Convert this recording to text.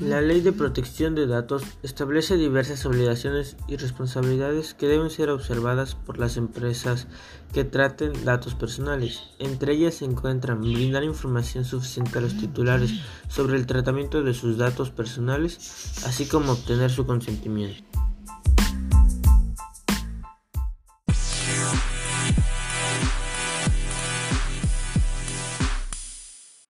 La Ley de Protección de Datos establece diversas obligaciones y responsabilidades que deben ser observadas por las empresas que traten datos personales. Entre ellas se encuentran brindar información suficiente a los titulares sobre el tratamiento de sus datos personales, así como obtener su consentimiento.